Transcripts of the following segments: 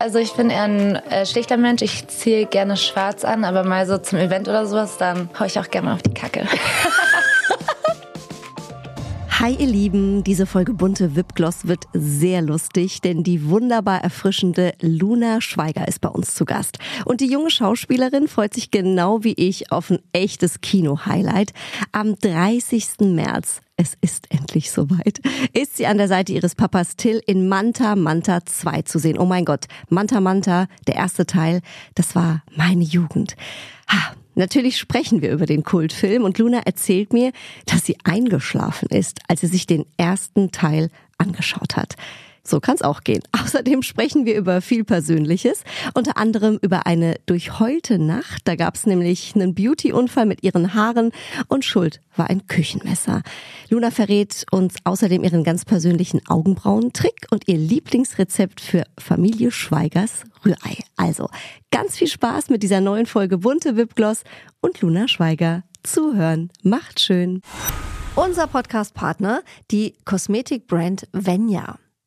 Also ich bin eher ein äh, schlichter Mensch. Ich ziehe gerne schwarz an, aber mal so zum Event oder sowas, dann hau ich auch gerne auf die Kacke. Hi ihr Lieben, diese Folge bunte Wipgloss wird sehr lustig, denn die wunderbar erfrischende Luna Schweiger ist bei uns zu Gast. Und die junge Schauspielerin freut sich genau wie ich auf ein echtes Kino-Highlight. Am 30. März es ist endlich soweit, ist sie an der Seite ihres Papas Till in Manta Manta 2 zu sehen. Oh mein Gott, Manta Manta, der erste Teil, das war meine Jugend. Ha, natürlich sprechen wir über den Kultfilm und Luna erzählt mir, dass sie eingeschlafen ist, als sie sich den ersten Teil angeschaut hat. So kann es auch gehen. Außerdem sprechen wir über viel Persönliches, unter anderem über eine durchheulte Nacht. Da gab es nämlich einen Beauty-Unfall mit ihren Haaren und Schuld war ein Küchenmesser. Luna verrät uns außerdem ihren ganz persönlichen Augenbrauentrick und ihr Lieblingsrezept für Familie Schweigers Rührei. Also ganz viel Spaß mit dieser neuen Folge Bunte Wipgloss und Luna Schweiger. Zuhören macht schön. Unser Podcast-Partner, die Kosmetikbrand Venya.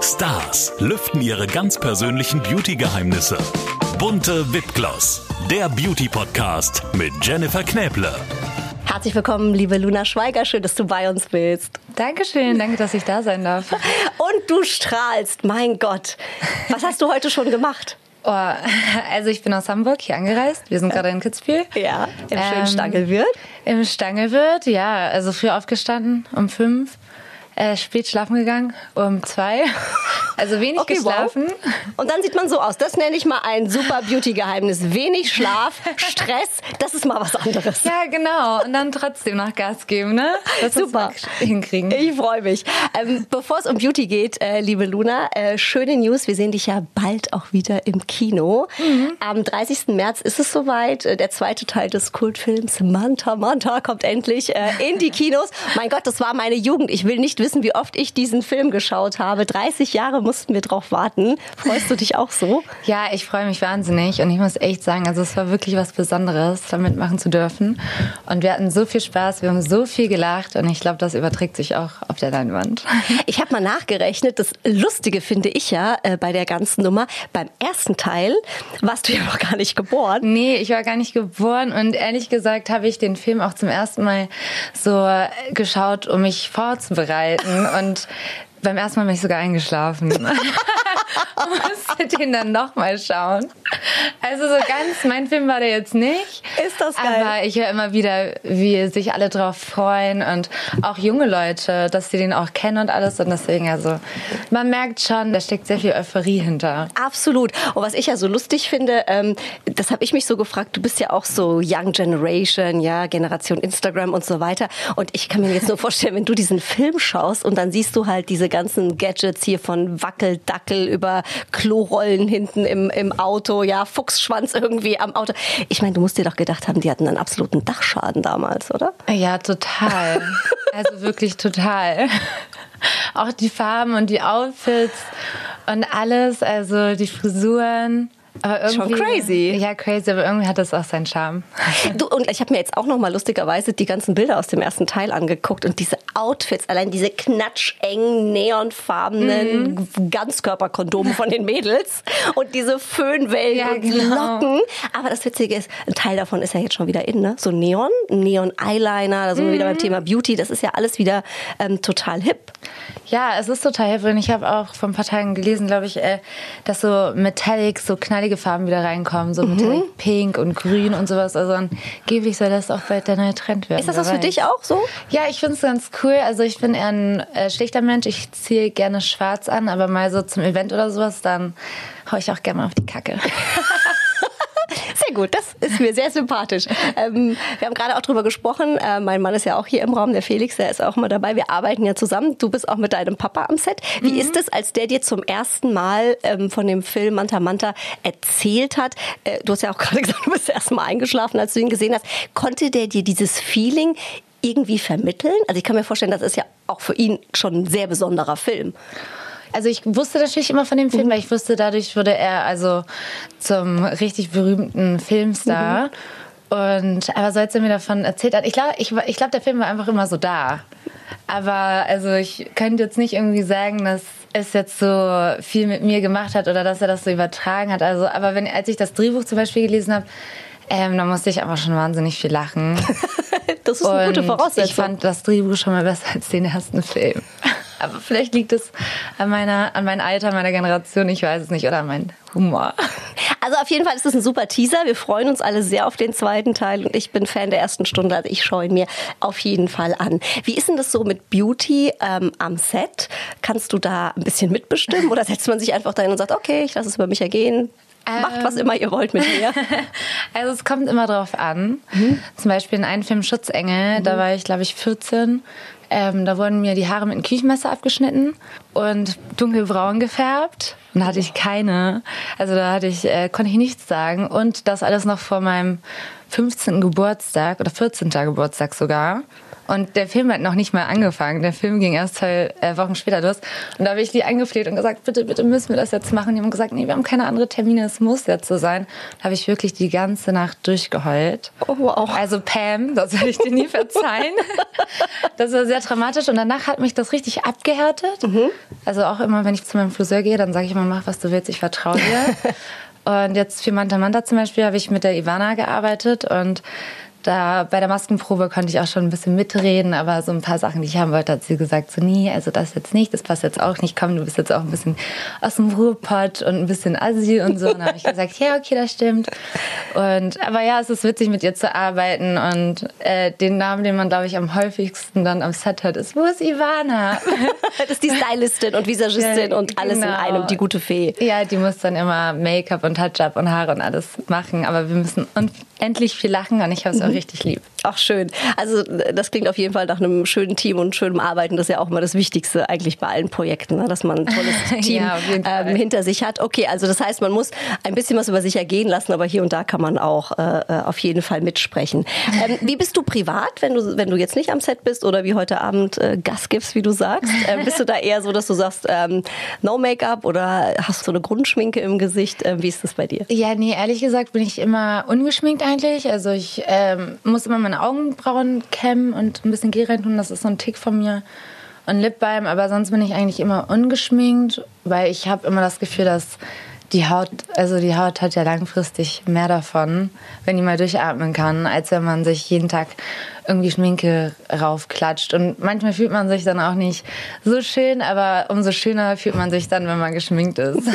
Stars lüften ihre ganz persönlichen Beauty-Geheimnisse. Bunte Wipgloss, der Beauty-Podcast mit Jennifer Knäble. Herzlich willkommen, liebe Luna Schweiger. Schön, dass du bei uns bist. Dankeschön, danke, dass ich da sein darf. Und du strahlst, mein Gott. Was hast du heute schon gemacht? Oh, also ich bin aus Hamburg hier angereist. Wir sind gerade in Kitzbühel. Ja, im schönen ähm, Stangelwirt. Im Stangelwirt, ja. Also früh aufgestanden um fünf äh, spät schlafen gegangen, um zwei. Also wenig okay, geschlafen. Wow. Und dann sieht man so aus. Das nenne ich mal ein super Beauty-Geheimnis. Wenig Schlaf, Stress, das ist mal was anderes. Ja, genau. Und dann trotzdem noch Gas geben, ne? Das super. Hinkriegen. Ich freue mich. Ähm, Bevor es um Beauty geht, äh, liebe Luna, äh, schöne News. Wir sehen dich ja bald auch wieder im Kino. Mhm. Am 30. März ist es soweit. Äh, der zweite Teil des Kultfilms Manta Manta kommt endlich äh, in die Kinos. Mein Gott, das war meine Jugend. Ich will nicht wissen, wie oft ich diesen Film geschaut habe. 30 Jahre mussten wir drauf warten. Freust du dich auch so? Ja, ich freue mich wahnsinnig und ich muss echt sagen, also es war wirklich was Besonderes, damit machen zu dürfen. Und wir hatten so viel Spaß, wir haben so viel gelacht und ich glaube, das überträgt sich auch auf der Leinwand. Ich habe mal nachgerechnet, das Lustige finde ich ja äh, bei der ganzen Nummer, beim ersten Teil warst du ja noch gar nicht geboren. Nee, ich war gar nicht geboren und ehrlich gesagt habe ich den Film auch zum ersten Mal so geschaut, um mich vorzubereiten halten. Und beim ersten Mal bin ich sogar eingeschlafen. Musste den dann nochmal schauen. Also so ganz, mein Film war der jetzt nicht. Ist das geil. Aber ich höre immer wieder, wie sich alle drauf freuen und auch junge Leute, dass sie den auch kennen und alles. Und deswegen, also man merkt schon, da steckt sehr viel Euphorie hinter. Absolut. Und was ich ja so lustig finde, ähm, das habe ich mich so gefragt, du bist ja auch so Young Generation, ja, Generation Instagram und so weiter. Und ich kann mir jetzt nur vorstellen, wenn du diesen Film schaust und dann siehst du halt diese ganzen Gadgets hier von Wackeldackel über Klorollen hinten im, im Auto, ja, Fuchsschwanz irgendwie am Auto. Ich meine, du musst dir doch gedacht haben, die hatten einen absoluten Dachschaden damals, oder? Ja, total. also wirklich total. Auch die Farben und die Outfits und alles, also die Frisuren. Aber irgendwie, Schon crazy. Ja, crazy, aber irgendwie hat das auch seinen Charme. Du, und ich habe mir jetzt auch noch mal lustigerweise die ganzen Bilder aus dem ersten Teil angeguckt und diese Outfits, allein diese knatschengen, neonfarbenen mhm. Ganzkörperkondome von den Mädels und diese Föhnwellen ja, und genau. Locken. Aber das Witzige ist, ein Teil davon ist ja jetzt schon wieder in, ne? So Neon, Neon-Eyeliner, da sind wir wieder beim mhm. Thema Beauty. Das ist ja alles wieder ähm, total hip. Ja, es ist total hilfreich. Ich habe auch vor ein paar Tagen gelesen, glaube ich, äh, dass so Metallic, so knallige Farben wieder reinkommen. So Metallic Pink und Grün und sowas. Also angeblich soll das auch bald der neue Trend werden. Ist das was für dich auch so? Ja, ich finde es ganz cool. Also ich bin eher ein äh, schlichter Mensch. Ich ziehe gerne schwarz an, aber mal so zum Event oder sowas, dann hau ich auch gerne mal auf die Kacke. Sehr gut, das ist mir sehr sympathisch. Ähm, wir haben gerade auch drüber gesprochen. Äh, mein Mann ist ja auch hier im Raum, der Felix, der ist auch mal dabei. Wir arbeiten ja zusammen. Du bist auch mit deinem Papa am Set. Wie ist es, als der dir zum ersten Mal ähm, von dem Film Manta Manta erzählt hat? Äh, du hast ja auch gerade gesagt, du bist erst mal eingeschlafen, als du ihn gesehen hast. Konnte der dir dieses Feeling irgendwie vermitteln? Also ich kann mir vorstellen, das ist ja auch für ihn schon ein sehr besonderer Film. Also ich wusste natürlich immer von dem Film, weil ich wusste, dadurch wurde er also zum richtig berühmten Filmstar. Und aber so als er mir davon erzählt hat, ich glaube, ich, ich glaub, der Film war einfach immer so da. Aber also ich könnte jetzt nicht irgendwie sagen, dass es jetzt so viel mit mir gemacht hat oder dass er das so übertragen hat. Also, aber wenn als ich das Drehbuch zum Beispiel gelesen habe, ähm, da musste ich einfach schon wahnsinnig viel lachen. Das ist eine gute Voraussetzung. Ich fand das Drehbuch schon mal besser als den ersten Film. Aber vielleicht liegt es an meiner, an meinem Alter, meiner Generation, ich weiß es nicht, oder an meinem Humor. Also auf jeden Fall ist das ein super Teaser. Wir freuen uns alle sehr auf den zweiten Teil und ich bin Fan der ersten Stunde, also ich schaue ihn mir auf jeden Fall an. Wie ist denn das so mit Beauty ähm, am Set? Kannst du da ein bisschen mitbestimmen oder setzt man sich einfach dahin und sagt, okay, ich lasse es über mich ergehen? Macht was immer ihr wollt mit mir. Also es kommt immer drauf an. Zum Beispiel in einem Film Schutzengel, da war ich, glaube ich, 14. Ähm, da wurden mir die Haare mit einem Küchenmesser abgeschnitten und dunkelbraun gefärbt. Und da hatte ich keine. Also da hatte ich, äh, konnte ich nichts sagen. Und das alles noch vor meinem 15. Geburtstag oder 14. Geburtstag sogar. Und der Film hat noch nicht mal angefangen. Der Film ging erst zwei äh, Wochen später los. Und da habe ich die angefleht und gesagt, bitte, bitte müssen wir das jetzt machen. Die haben gesagt, nee, wir haben keine andere Termine, es muss jetzt so sein. Da habe ich wirklich die ganze Nacht durchgeheult. Oh, wow. Also Pam, das werde ich dir nie verzeihen. Das war sehr dramatisch und danach hat mich das richtig abgehärtet. Also auch immer, wenn ich zu meinem Friseur gehe, dann sage ich immer, mach was du willst, ich vertraue dir. und jetzt für Manta Manta zum Beispiel habe ich mit der Ivana gearbeitet und da bei der Maskenprobe konnte ich auch schon ein bisschen mitreden, aber so ein paar Sachen, die ich haben wollte, hat sie gesagt, so nee, also das jetzt nicht, das passt jetzt auch nicht, komm, du bist jetzt auch ein bisschen aus dem Ruhrpott und ein bisschen Assi und so. Und dann habe ich gesagt, ja, okay, das stimmt. Und aber ja, es ist witzig, mit ihr zu arbeiten und äh, den Namen, den man, glaube ich, am häufigsten dann am Set hört, ist, wo ist Ivana? Das ist die Stylistin und Visagistin Ja, und alles in genau. einem, die gute Fee. Ja, die muss dann immer Make-up und Touch-up und Haare und alles machen, aber wir müssen unendlich viel lachen und ich habe es auch richtig lieb. Ach schön. Also das klingt auf jeden Fall nach einem schönen Team und schönem Arbeiten. Das ist ja auch immer das Wichtigste eigentlich bei allen Projekten, ne? dass man ein tolles Team Ja, ähm, hinter sich hat. Okay, also das heißt, man muss ein bisschen was über sich ergehen lassen, aber hier und da kann man auch äh, äh, auf jeden Fall mitsprechen. Ähm, wie bist du privat, wenn du wenn du jetzt nicht am Set bist oder wie heute Abend äh, Gas gibst, wie du sagst? Ähm, bist du da eher so, dass du sagst, ähm, no Make-up oder hast du so eine Grundschminke im Gesicht? Ähm, wie ist das bei dir? Ja, nee, ehrlich gesagt bin ich immer ungeschminkt eigentlich. Also ich ähm, muss immer meine Augenbrauen kämmen und ein bisschen Gel reintun. Das ist so ein Tick von mir. Und Lipbalm, aber sonst bin ich eigentlich immer ungeschminkt, weil ich habe immer das Gefühl, dass die Haut, also die Haut hat ja langfristig mehr davon, wenn die mal durchatmen kann, als wenn man sich jeden Tag irgendwie Schminke raufklatscht. Und manchmal fühlt man sich dann auch nicht so schön, aber umso schöner fühlt man sich dann, wenn man geschminkt ist.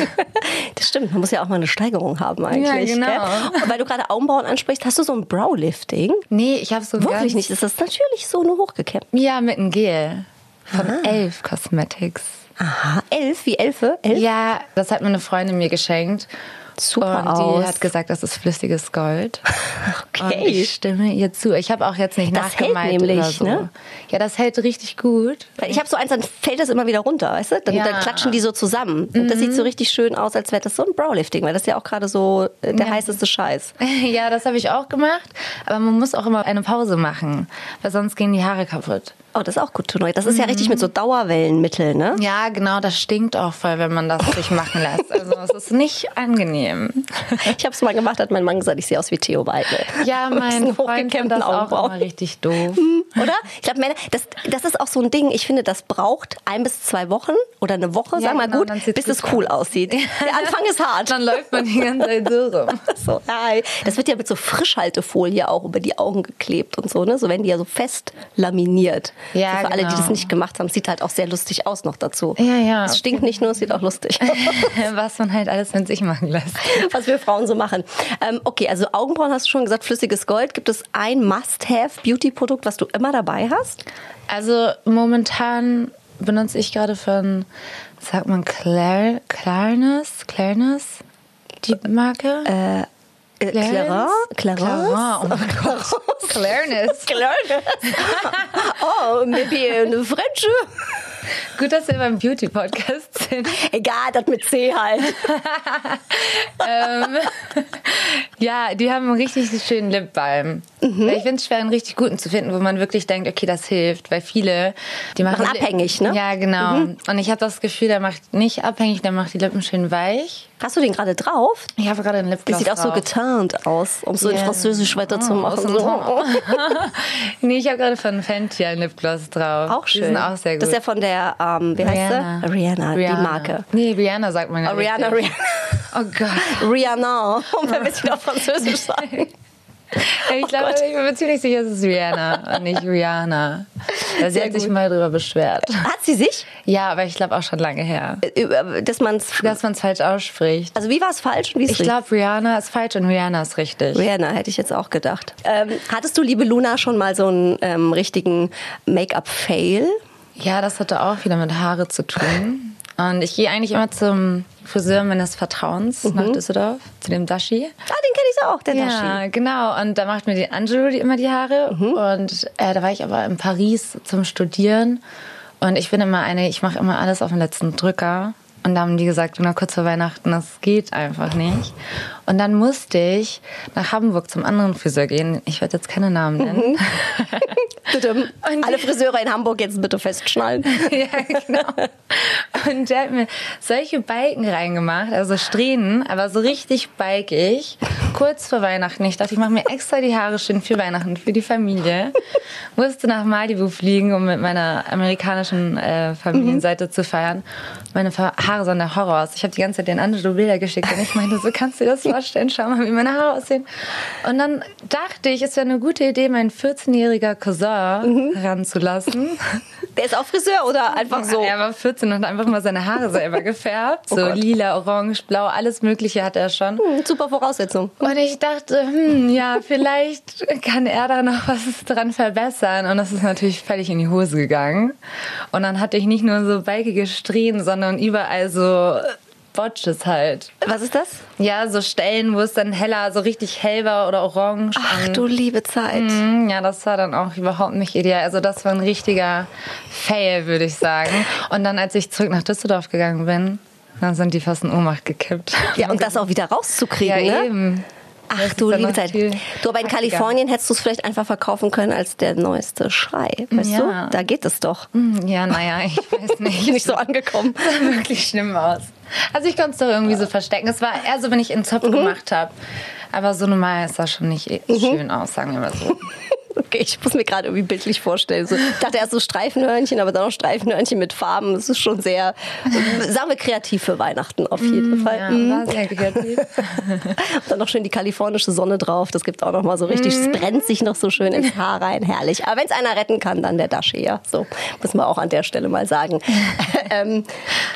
Das stimmt, man muss ja auch mal eine Steigerung haben eigentlich. Ja, genau. Gell? Und weil du gerade Augenbrauen ansprichst, hast du so ein Browlifting? Nee, ich habe so ein Wirklich nicht, das ist natürlich so nur hochgekämmt. Ja, mit einem Gel. Von Elf Cosmetics. Aha, elf, wie Elfe? Elf? Ja, das hat mir eine Freundin mir geschenkt. Super und die aus. hat gesagt, das ist flüssiges Gold. Und Okay. ich stimme ihr zu. Ich habe auch jetzt nicht Das hält nachgemalt nämlich, oder so. ne? Ja, das hält richtig gut. Ich habe so eins, dann fällt das immer wieder runter, weißt du? Dann, Ja. Mhm. dann klatschen die so zusammen. Und das sieht so richtig schön aus, als wäre das so ein Browlifting, weil das ist ja auch gerade so äh, der Ja. heißeste Scheiß. Ja, das habe ich auch gemacht. Aber man muss auch immer eine Pause machen, weil sonst gehen die Haare kaputt. Oh, das ist auch gut know. Das ist ja richtig mit so Dauerwellenmittel, ne? Ja, genau, das stinkt auch voll, wenn man das sich machen lässt. Also es ist nicht angenehm. Ich habe es mal gemacht, hat mein Mann gesagt, ich sehe aus wie Theo Weidel. Ja, mein Freund fand das auch Augenbrauen. immer richtig doof. Oder? Ich glaube, Männer, das, das ist auch so ein Ding. Ich finde, das braucht ein bis zwei Wochen oder eine Woche, Ja, sag mal genau, gut, bis es cool aussieht. Der Anfang ist hart. Dann läuft man die ganze Zeit so rum. So. Das wird ja mit so Frischhaltefolie auch über die Augen geklebt und so, ne? So werden die ja so fest laminiert. Ja, also für alle, die genau. das nicht gemacht haben, sieht halt auch sehr lustig aus noch dazu. Ja, ja. Es stinkt nicht nur, es sieht auch lustig aus. Was man halt alles mit sich machen lässt. was wir Frauen so machen. Ähm, okay, also Augenbrauen hast du schon gesagt, flüssiges Gold. Gibt es ein Must-Have-Beauty-Produkt, was du immer dabei hast? Also momentan benutze ich gerade von, sagt man Claire, Clarence, Clarence, die Marke? Äh, Clarence? Clarence? Clarence? Oh mein Gott. Clarence. Clarence. oh, maybe eine French. Gut, dass wir beim Beauty-Podcast sind. Egal, das mit C halt. ähm, ja, die haben einen richtig schönen Lipbalm. Weil Ich finde es schwer, einen richtig guten zu finden, wo man wirklich denkt, okay, das hilft. Weil viele, die machen... Machen abhängig, ne? Ja, genau. Und ich habe das Gefühl, der macht nicht abhängig, der macht die Lippen schön weich. Hast du den gerade drauf? Ich habe gerade einen Der Lipgloss sieht auch so getarnt aus, um so in Ja. Französisch weiterzumachen. Oh, so. nee, ich habe gerade von Fenty einen Lipgloss drauf. Auch schön. Die sind auch sehr gut. Das ist ja von der, ähm, wie heißt Rihanna. sie? Rihanna, die Marke. Nee, Rihanna sagt man ja Oh, Rihanna. Rihanna. Oh Gott. Rihanna, um ein bisschen auf Französisch sagen. Ich glaube, Gott. ich bin mir ziemlich sicher, es ist Rihanna und nicht Rihanna. Sie Sehr hat sich gut. mal drüber beschwert. Hat sie sich, Ja, aber ich glaube auch schon lange her. dass man es, Dass man es falsch ausspricht. also wie war es falsch und wie ist Ich glaube, Rihanna ist falsch und Rihanna ist richtig. Rihanna hätte ich jetzt auch gedacht. Ähm, hattest du, liebe Luna, schon mal so einen ähm, richtigen Make-up-Fail? Ja, das hatte auch wieder mit Haare zu tun. Und ich gehe eigentlich immer zum Friseur meines Vertrauens Mhm. nach Düsseldorf, zu dem Dashi. Ah, den kenne ich auch, der Ja, Dashi. genau. Und da macht mir die Angelo die immer die Haare. Mhm. Und äh, da war ich aber in Paris zum Studieren. Und ich bin immer eine, ich mache immer alles auf den letzten Drücker. Und da haben die gesagt, nur kurz vor Weihnachten, das geht einfach nicht. Und dann musste ich nach Hamburg zum anderen Friseur gehen. Ich werde jetzt keine Namen nennen. Mhm. Bitte, alle Friseure in Hamburg jetzt bitte festschnallen. ja, genau. Und der hat mir solche Balken reingemacht, also Strähnen, aber so richtig balkig, kurz vor Weihnachten. Ich dachte, ich mache mir extra die Haare schön für Weihnachten, für die Familie. Musste nach Malibu fliegen, um mit meiner amerikanischen äh, Familienseite zu feiern. Meine Haare sahen der Horror aus. Ich habe die ganze Zeit den Angelo Bilder geschickt und ich meinte, so kannst du das vorstellen? Schau mal, wie meine Haare aussehen. Und dann dachte ich, es wäre eine gute Idee, meinen 14-jähriger Cousin ranzulassen. Der ist auch Friseur oder einfach so? Er war 14 und hat einfach mal seine Haare selber gefärbt. So Gott. lila, orange, blau, alles Mögliche hat er schon. Hm, Super Voraussetzung. Und ich dachte, hm, ja, vielleicht kann er da noch was dran verbessern. Und das ist natürlich völlig in die Hose gegangen. Und dann hatte ich nicht nur so balkige Strähnen, sondern überall so Botches halt. Was ist das? Ja, so Stellen, wo es dann heller, so richtig hell war oder orange. Ach du liebe Zeit. Mm, Ja, das war dann auch überhaupt nicht ideal. Also das war ein richtiger Fail, würde ich sagen. Und dann, als ich zurück nach Düsseldorf gegangen bin, dann sind die fast in Ohnmacht gekippt. Ja, und das auch wieder rauszukriegen, ja, ne? eben. Ach du liebe Zeit. Du, aber in. Kalifornien hättest du es vielleicht einfach verkaufen können als der neueste Schrei. Weißt Ja. du? Da geht es doch. Mm, Ja, naja, ich weiß nicht. Nicht so angekommen. Das sah wirklich schlimm aus. Also ich konnte es doch irgendwie so verstecken. Es war eher so, wenn ich einen Zopf Mhm. gemacht habe. Aber so normal sah schon nicht schön aus, sagen wir mal so. Okay, ich muss mir gerade irgendwie bildlich vorstellen. So, ich dachte erst so Streifenhörnchen, aber dann noch Streifenhörnchen mit Farben. Das ist schon sehr, äh, sagen wir, kreativ für Weihnachten auf jeden Fall. Ja, Mhm. war sehr kreativ. Dann noch schön die kalifornische Sonne drauf. Das gibt auch noch mal so richtig, es brennt sich noch so schön ins Haar rein. Herrlich. Aber wenn es einer retten kann, dann der Dashi, ja. So muss man auch an der Stelle mal sagen. ähm,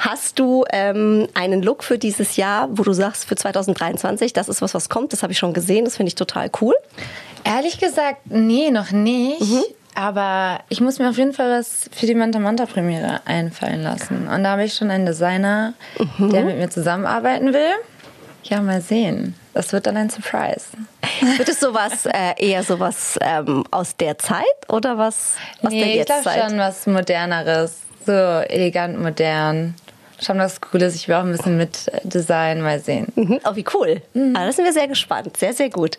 hast du ähm, einen Look für dieses Jahr, wo du sagst, für 2023, das ist was, was kommt? Das habe ich schon gesehen. Das finde ich total cool. Ehrlich gesagt, nee, noch nicht. Mhm. Aber ich muss mir auf jeden Fall was für die Manta Manta Premiere einfallen lassen. Und da habe ich schon einen Designer, Mhm. der mit mir zusammenarbeiten will. Ja, mal sehen. Das wird dann ein Surprise. Wird es sowas, äh, eher sowas ähm, aus der Zeit oder was aus der nee, ich glaube Jetztzeit? schon was Moderneres. So elegant modern. Schon was Cooles. Ich will auch ein bisschen mit Design mal sehen. Mhm. Oh, wie cool. Ah, da sind wir sehr gespannt. Sehr, sehr gut.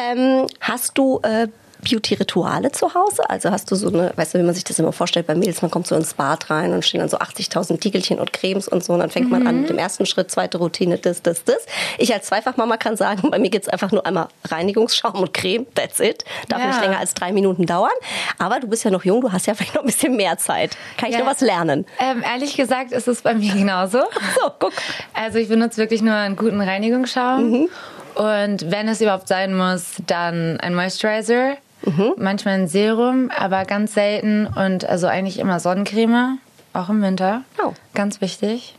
Ähm, hast du äh, Beauty-Rituale zu Hause? Also hast du so eine, weißt du, wie man sich das immer vorstellt bei Mädels, man kommt so ins Bad rein und stehen dann so 80.000 Tiegelchen und Cremes und so und dann fängt man an mit dem ersten Schritt, zweite Routine, das, das, das. Ich als Zweifachmama kann sagen, bei mir geht's einfach nur einmal Reinigungsschaum und Creme, that's it. Darf Ja. nicht länger als drei Minuten dauern. Aber du bist ja noch jung, du hast ja vielleicht noch ein bisschen mehr Zeit. Kann ich Ja. noch was lernen? Ähm, ehrlich gesagt ist es bei mir genauso. So, guck. Also ich benutze wirklich nur einen guten Reinigungsschaum. Und wenn es überhaupt sein muss, dann ein Moisturizer. Manchmal ein Serum, aber ganz selten und also eigentlich immer Sonnencreme, auch im Winter. Oh. Ganz wichtig.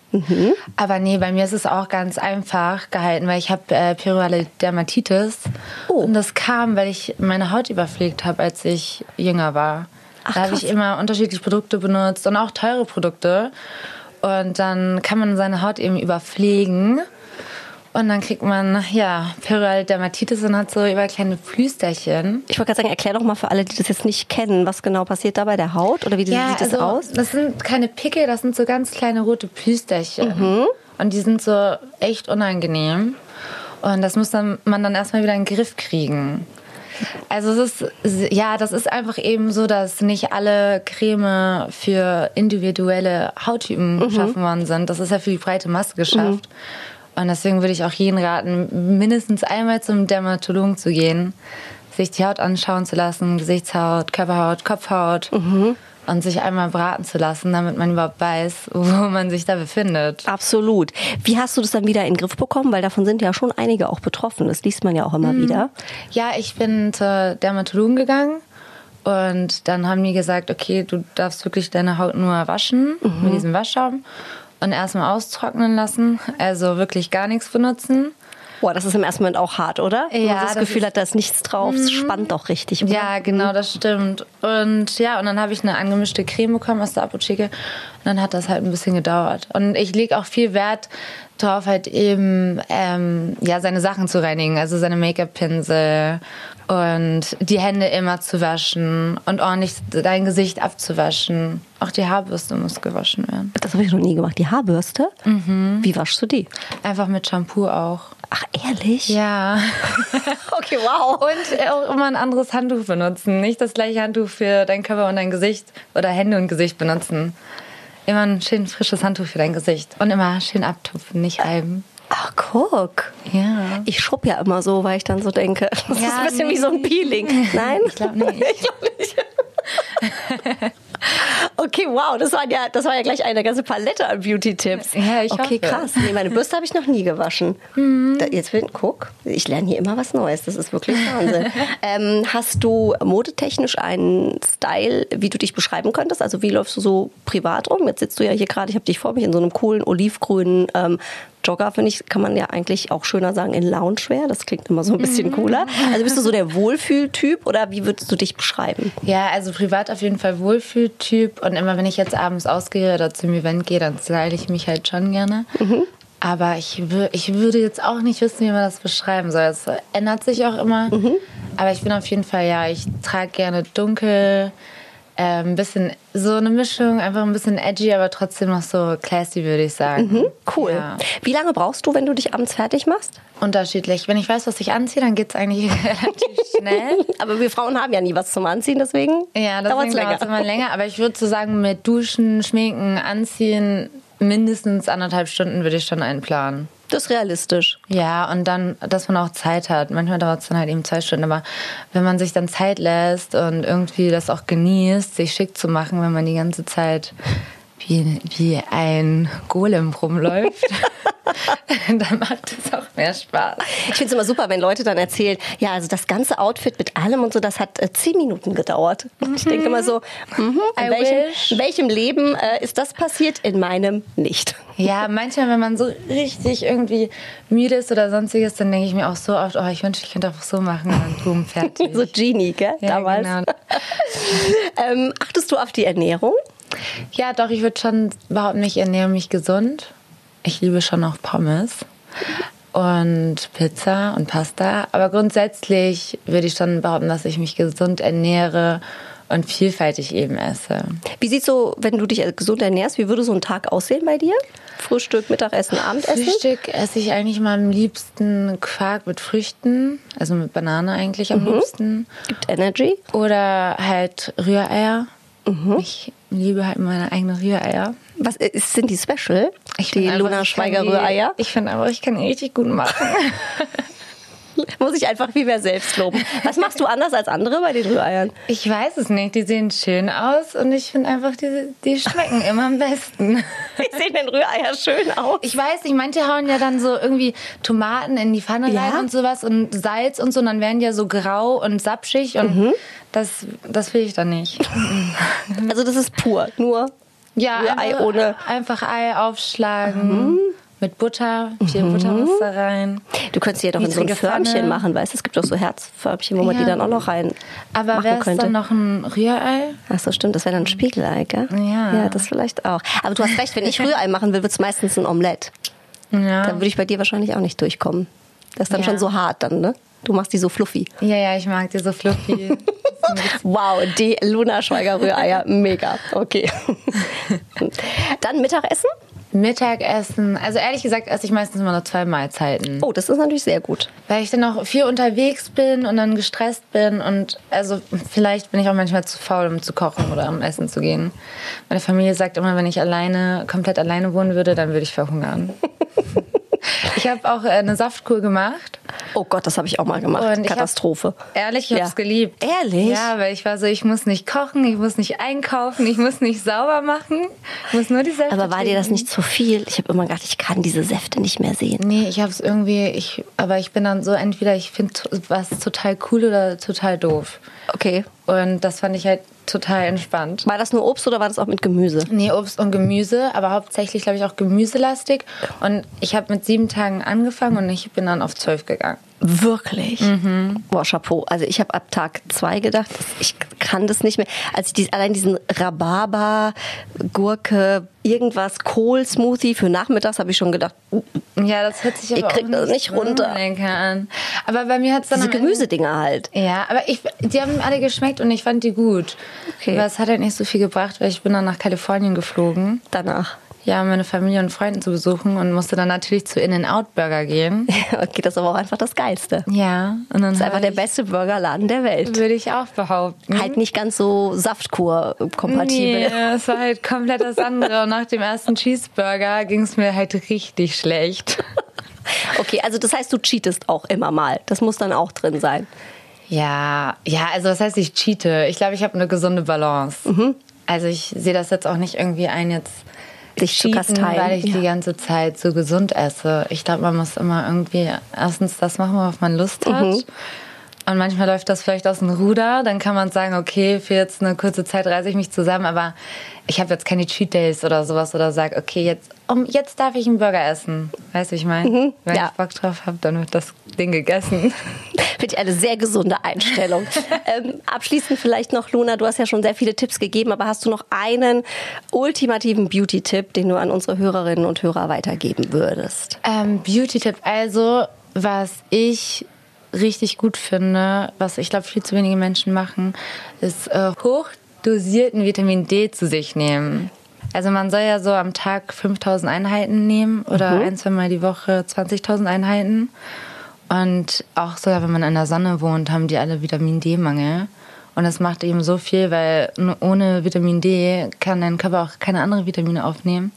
Aber nee, bei mir ist es auch ganz einfach gehalten, weil ich habe äh, Perioale Dermatitis Oh. und das kam, weil ich meine Haut überpflegt habe, als ich jünger war. Ach, da habe ich immer unterschiedliche Produkte benutzt und auch teure Produkte. Und dann kann man seine Haut eben überpflegen. Und dann kriegt man, ja, Perioale Dermatitis und hat so überall kleine Flüsterchen. Ich wollte gerade sagen, erklär doch mal für alle, die das jetzt nicht kennen, was genau passiert da bei der Haut oder wie sieht das also, aus? Das sind keine Pickel, das sind so ganz kleine rote Plüsterchen. Mhm. Und die sind so echt unangenehm. Und das muss dann, man dann erstmal wieder in den Griff kriegen. Also es ist, ja, das ist einfach eben so, dass nicht alle Creme für individuelle Hauttypen Mhm. geschaffen worden sind. Das ist ja für die breite Masse geschafft. Und deswegen würde ich auch jeden raten, mindestens einmal zum Dermatologen zu gehen, sich die Haut anschauen zu lassen, Gesichtshaut, Körperhaut, Kopfhaut und sich einmal beraten zu lassen, damit man überhaupt weiß, wo man sich da befindet. Absolut. Wie hast du das dann wieder in den Griff bekommen? Weil davon sind ja schon einige auch betroffen. Das liest man ja auch immer Mhm. wieder. Ja, ich bin zur Dermatologen gegangen und dann haben die gesagt, okay, du darfst wirklich deine Haut nur waschen mit diesem Waschschaum und erstmal austrocknen lassen, also wirklich gar nichts benutzen. Boah, das ist im ersten Moment auch hart, oder? Wenn man Ja, das, das Gefühl hat, da ist nichts drauf. Es spannt doch richtig. Oder? Ja, genau, das stimmt. Und ja, und dann habe ich eine angemischte Creme bekommen aus der Apotheke. Und dann hat das halt ein bisschen gedauert. Und ich lege auch viel Wert darauf, halt eben ähm, ja, seine Sachen zu reinigen. Also seine Make-up-Pinsel und die Hände immer zu waschen und ordentlich dein Gesicht abzuwaschen. Auch die Haarbürste muss gewaschen werden. Das habe ich noch nie gemacht. Die Haarbürste? Mhm. Wie waschst du die? Einfach mit Shampoo auch. Ach, ehrlich? Ja. Okay, wow. Und äh, auch immer ein anderes Handtuch benutzen. Nicht das gleiche Handtuch für deinen Körper und dein Gesicht oder Hände und Gesicht benutzen. Immer ein schön frisches Handtuch für dein Gesicht. Und immer schön abtupfen, nicht reiben. Ach, guck. Ja. Ich schrubb ja immer so, weil ich dann so denke, das ist Ja, ein bisschen nee. wie so ein Peeling. Nein? Ich glaube nicht. Ich glaub nicht. Okay, wow, das war ja, das war ja gleich eine ganze Palette an Beauty-Tipps. Ja, ich Okay, hoffe. Mhm. krass. Nee, meine Bürste habe ich noch nie gewaschen. Da, jetzt will, guck, ich lerne hier immer was Neues. Das ist wirklich Wahnsinn. ähm, hast du modetechnisch einen Style, wie du dich beschreiben könntest? Also wie läufst du so privat rum? Jetzt sitzt du ja hier gerade, ich habe dich vor mich in so einem coolen olivgrünen ähm, Jogger, finde ich, kann man ja eigentlich auch schöner sagen in Loungewear. Das klingt immer so ein Mhm. bisschen cooler. Also bist du so der Wohlfühltyp oder wie würdest du dich beschreiben? Ja, also privat auf jeden Fall Wohlfühltyp. Und immer wenn ich jetzt abends ausgehe oder zum Event gehe, dann style ich mich halt schon gerne. Aber ich, ich würde jetzt auch nicht wissen, wie man das beschreiben soll. Es ändert sich auch immer. Aber ich bin auf jeden Fall, ja, ich trage gerne dunkel. Ein bisschen so eine Mischung, einfach ein bisschen edgy, aber trotzdem noch so classy, würde ich sagen. Cool. Ja. Wie lange brauchst du, wenn du dich abends fertig machst? Unterschiedlich. Wenn ich weiß, was ich anziehe, dann geht es eigentlich relativ schnell. Aber wir Frauen haben ja nie was zum Anziehen, deswegen Ja, das dauert's dauert immer länger. Aber ich würde so sagen, mit Duschen, Schminken, Anziehen, mindestens anderthalb Stunden würde ich schon einplanen. Das ist realistisch. Ja, und dann, dass man auch Zeit hat. Manchmal dauert es dann halt eben zwei Stunden. Aber wenn man sich dann Zeit lässt und irgendwie das auch genießt, sich schick zu machen, wenn man die ganze Zeit wie, wie ein Golem rumläuft, dann macht es auch mehr Spaß. Ich finde es immer super, wenn Leute dann erzählen, ja, also das ganze Outfit mit allem und so, das hat äh, zehn Minuten gedauert. Und ich denke immer so, mhm, in, welchem, in welchem Leben äh, ist das passiert? In meinem nicht. Ja, manchmal, wenn man so richtig irgendwie müde ist oder sonstiges, dann denke ich mir auch so oft, oh, ich wünsche, ich könnte einfach so machen und dann boom, fertig. So Genie, gell? ja, Damals. Genau. Ähm, achtest du auf die Ernährung? Ja, doch, ich würde schon behaupten, ich ernähre mich gesund. Ich liebe schon auch Pommes und Pizza und Pasta. Aber grundsätzlich würde ich schon behaupten, dass ich mich gesund ernähre und vielfältig eben esse. Wie sieht so, wenn du dich gesund ernährst, wie würde so ein Tag aussehen bei dir? Frühstück, Mittagessen, Abendessen? Frühstück esse ich eigentlich mal am liebsten Quark mit Früchten, also mit Banane eigentlich am liebsten. Gibt Energy. Oder halt Rühreier. Ich liebe halt meine eigenen Rühreier. Was äh, ist- sind die Special? die finde einfach, Luna ich Schweiger die- Rühreier? Ich finde aber, ich kann die richtig gut machen. Muss ich einfach viel mehr selbst loben. Was machst du anders als andere bei den Rühreiern? Ich weiß es nicht. Die sehen schön aus und ich finde einfach, die, die schmecken immer am besten. Wie sehen denn Rühreier schön aus? Ich weiß nicht, manche hauen ja dann so irgendwie Tomaten in die Pfanne Ja? rein und sowas und Salz und so, und dann werden die ja so grau und sapschig und Mhm. das, das will ich dann nicht. Also das ist pur, nur Ja, Rührei einfach, ohne- einfach Ei aufschlagen. Mit Butter, viel Butter muss da rein. Du könntest die ja doch in so ein Förmchen Pfanne. machen, weißt du? Es gibt doch so Herzförmchen, wo man Ja. die dann auch noch rein Aber machen wäre es dann noch ein Rührei? Ach so, stimmt. Das wäre dann ein Spiegelei, gell? Ja. Ja, das vielleicht auch. Aber du hast recht, wenn ich Rührei machen will, wird es meistens ein Omelett. Ja. Da würde ich bei dir wahrscheinlich auch nicht durchkommen. Das ist dann Ja. schon so hart dann, ne? Du machst die so fluffy. ja, ja, ich mag die so fluffy. Wow, die Luna Schweiger Rühreier, mega. Okay. Dann Mittagessen? Mittagessen. Also ehrlich gesagt esse ich meistens immer nur zwei Mahlzeiten. Oh, das ist natürlich sehr gut. Weil ich dann auch viel unterwegs bin und dann gestresst bin und also vielleicht bin ich auch manchmal zu faul, um zu kochen oder um essen zu gehen. Meine Familie sagt immer, wenn ich alleine, komplett alleine wohnen würde, dann würde ich verhungern. ich habe auch äh, eine Saftkur gemacht. Oh Gott, das habe ich auch mal gemacht. Und ich hab- Katastrophe. Ehrlich, ich habe Ja. es geliebt. Ehrlich? Ja, weil ich war so, ich muss nicht kochen, ich muss nicht einkaufen, ich muss nicht sauber machen, ich muss nur die Säfte Aber war dir das trinken. nicht zu viel? Ich habe immer gedacht, ich kann diese Säfte nicht mehr sehen. Nee, ich habe es irgendwie, ich, aber ich bin dann so entweder ich finde was total cool oder total doof. Okay. Und das fand ich halt total entspannt. War das nur Obst oder war das auch mit Gemüse? Nee, Obst und Gemüse, aber hauptsächlich, glaube ich, auch gemüselastig. Und ich habe mit sieben Tagen angefangen und ich bin dann auf zwölf gegangen. Wirklich? Boah, Chapeau. Also ich habe ab Tag zwei gedacht, ich kann das nicht mehr. Als ich dies, allein diesen Rhabarber, Gurke, irgendwas, Kohl-Smoothie für nachmittags habe ich schon gedacht, uh, Ja, das hört sich Ich aber krieg auch das nicht runter. an. Aber bei mir hat es dann diese Gemüsedinger halt. Ja, aber ich, die haben alle geschmeckt und ich fand die gut. Okay. Aber es hat halt nicht so viel gebracht, weil ich bin dann nach Kalifornien geflogen. Danach. Ja, meine Familie und Freunde zu besuchen und musste dann natürlich zu In-N-Out Burger gehen. Okay, das ist aber auch einfach das Geilste. Ja, und dann Das ist einfach der beste Burgerladen der Welt. Würde ich auch behaupten. Halt nicht ganz so Saftkur-kompatibel. Nee, es war halt komplett das andere. Und nach dem ersten Cheeseburger ging es mir halt richtig schlecht. Okay, also das heißt, du cheatest auch immer mal. Das muss dann auch drin sein. Ja, ja, also das heißt, ich cheate. Ich glaube, ich habe eine gesunde Balance. Mhm. Also ich sehe das jetzt auch nicht irgendwie ein, jetzt Dich zu cheaten, kasteien. weil ich Ja. die ganze Zeit so gesund esse. Ich glaube, man muss immer irgendwie erstens das machen, worauf man Lust hat. Mhm. Und manchmal läuft das vielleicht aus dem Ruder. Dann kann man sagen, okay, für jetzt eine kurze Zeit reiße ich mich zusammen. Aber ich habe jetzt keine Cheat Days oder sowas oder sage, okay, jetzt, um, jetzt darf ich einen Burger essen. Weißt du, ich meine? Wenn Mhm. ja. ich Bock drauf habe, dann wird das Ding gegessen. Finde ich eine sehr gesunde Einstellung. ähm, abschließend vielleicht noch, Luna, du hast ja schon sehr viele Tipps gegeben, aber hast du noch einen ultimativen Beauty-Tipp, den du an unsere Hörerinnen und Hörer weitergeben würdest? Ähm, Beauty-Tipp, also was ich richtig gut finde, was ich glaube viel zu wenige Menschen machen, ist äh, hochdosierten Vitamin D zu sich nehmen. Also man soll ja so am Tag 5000 Einheiten nehmen oder ein, zwei Mal die Woche 20.000 Einheiten. Und auch sogar wenn man in der Sonne wohnt, haben die alle Vitamin D-Mangel. Und das macht eben so viel, weil ohne Vitamin D kann dein Körper auch keine anderen Vitamine aufnehmen.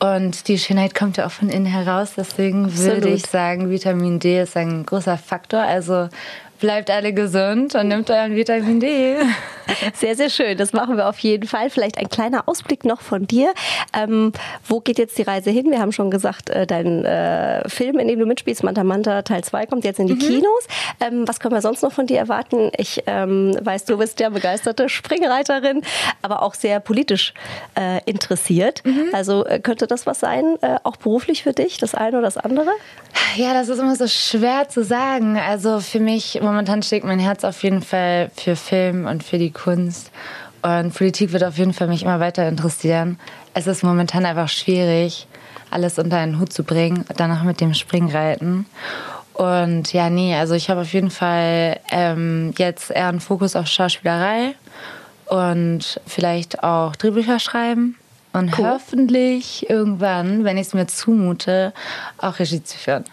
Und die Schönheit kommt ja auch von innen heraus. Deswegen würde Absolut. ich sagen, Vitamin D ist ein großer Faktor. Also bleibt alle gesund und nehmt euren Vitamin D. Sehr, sehr schön. Das machen wir auf jeden Fall. Vielleicht ein kleiner Ausblick noch von dir. Ähm, wo geht jetzt die Reise hin? Wir haben schon gesagt, äh, dein äh, Film, in dem du mitspielst, Manta Manta Teil 2, kommt jetzt in die Kinos. Ähm, was können wir sonst noch von dir erwarten? Ich ähm, weiß, du bist ja begeisterte Springreiterin, aber auch sehr politisch äh, interessiert. Also äh, könnte das was sein, äh, auch beruflich für dich, das eine oder das andere? Ja, das ist immer so schwer zu sagen. Also für mich, momentan schlägt mein Herz auf jeden Fall für Film und für die Kunst. Und Politik wird auf jeden Fall mich immer weiter interessieren. Es ist momentan einfach schwierig, alles unter einen Hut zu bringen, danach mit dem Springreiten. Und ja, nee, also ich habe auf jeden Fall ähm, jetzt eher einen Fokus auf Schauspielerei und vielleicht auch Drehbücher schreiben. Und hoffentlich irgendwann, wenn ich es mir zumute, auch Regie zu führen.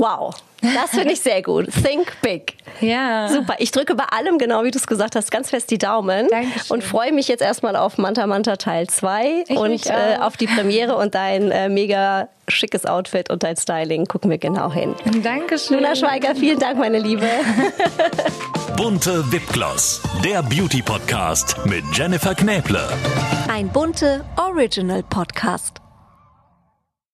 Wow. Das finde ich sehr gut. Think big. Ja. Super. Ich drücke bei allem, genau wie du es gesagt hast, ganz fest die Daumen. Dankeschön. Und freue mich jetzt erstmal auf Manta Manta Teil 2 Ich und mich äh, auf die Premiere und dein äh, mega schickes Outfit und dein Styling. Gucken wir genau hin. Dankeschön. Luna Schweiger, vielen Dank, meine Liebe. Bunte Wipgloss, der Beauty Podcast mit Jennifer Knäble. Ein bunte Original Podcast.